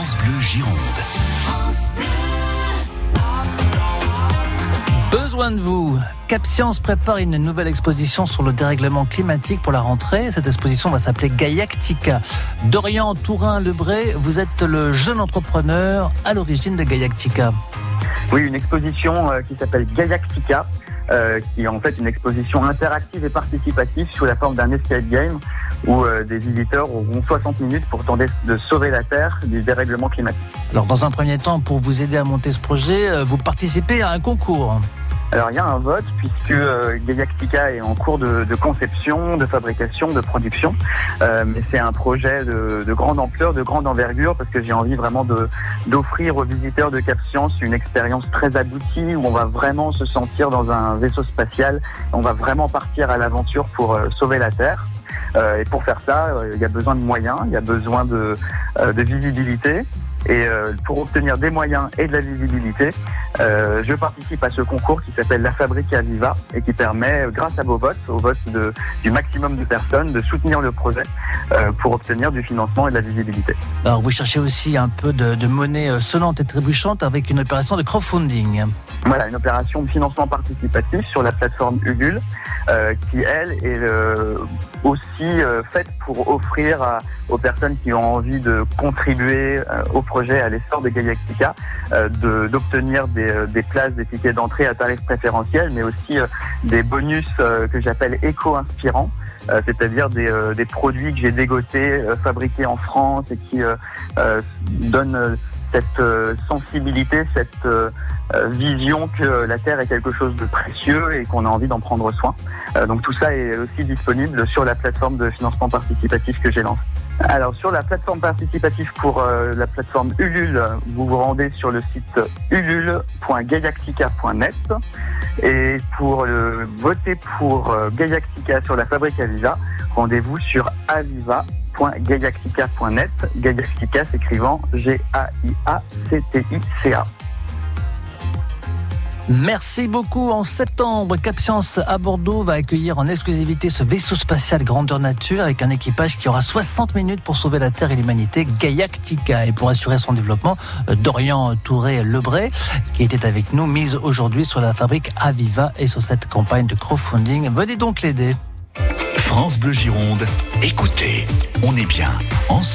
France Bleu Gironde. Besoin de vous. Cap Science prépare une nouvelle exposition sur le dérèglement climatique pour la rentrée. Cette exposition va s'appeler Gaiactica. Dorian Tourin-Lebré, vous êtes le jeune entrepreneur à l'origine de Gaiactica. Oui, une exposition euh, qui s'appelle Gaiactica. Euh, qui est en fait une exposition interactive et participative sous la forme d'un escape game où euh, des visiteurs auront 60 minutes pour tenter de sauver la Terre du dérèglement climatique. Alors dans un premier temps, pour vous aider à monter ce projet, euh, vous participez à un concours. Alors il y a un vote puisque euh, Gaiactica est en cours de, de, conception, de fabrication, de production, euh, mais c'est un projet de, de, grande ampleur, de grande envergure parce que j'ai envie vraiment de d'offrir aux visiteurs de Cap Science une expérience très aboutie où on va vraiment se sentir dans un vaisseau spatial, on va vraiment partir à l'aventure pour euh, sauver la Terre. Euh, et pour faire ça, euh, il y a besoin de moyens, il y a besoin de, euh, de visibilité. Et euh, pour obtenir des moyens et de la visibilité, euh, je participe à ce concours qui s'appelle La Fabrique à Viva et qui permet, grâce à vos votes, au vote de, du maximum de personnes, de soutenir le projet euh, pour obtenir du financement et de la visibilité. Alors vous cherchez aussi un peu de, de monnaie sonnante et trébuchante avec une opération de crowdfunding. Voilà, une opération de financement participatif sur la plateforme Ulule, euh, qui elle est euh, aussi euh, faite pour offrir à, aux personnes qui ont envie de contribuer euh, au projet, à l'essor de Gaiactica, euh, d'obtenir des, des, places, des tickets d'entrée à tarif préférentiel, mais aussi des bonus que j'appelle éco-inspirants. c'est-à-dire des, des, produits que j'ai dégotés, fabriqués en France et qui donnent cette euh, sensibilité, cette euh, vision que la Terre est quelque chose de précieux et qu'on a envie d'en prendre soin. Euh, donc tout ça est aussi disponible sur la plateforme de financement participatif que j'ai lancée. Alors sur la plateforme participative pour euh, la plateforme Ulule, vous vous rendez sur le site ulule.gaiactica.net et pour le, voter pour euh, sur la fabrique Aviva, rendez-vous sur aviva gaiactica.net, Gaiactica s'écrivant G-A-I-A-C-T-I-C-A. Merci beaucoup. En septembre, Cap Science à Bordeaux va accueillir en exclusivité ce vaisseau spatial grandeur nature avec un équipage qui aura 60 minutes pour sauver la Terre et l'humanité, Gaiactica. Et pour assurer son développement, Dorian Touré-Lebré, qui était avec nous, mise aujourd'hui sur la fabrique Aviva et sur cette campagne de crowdfunding. Venez donc l'aider. France Bleu Gironde, écoutez, on est bien ensemble.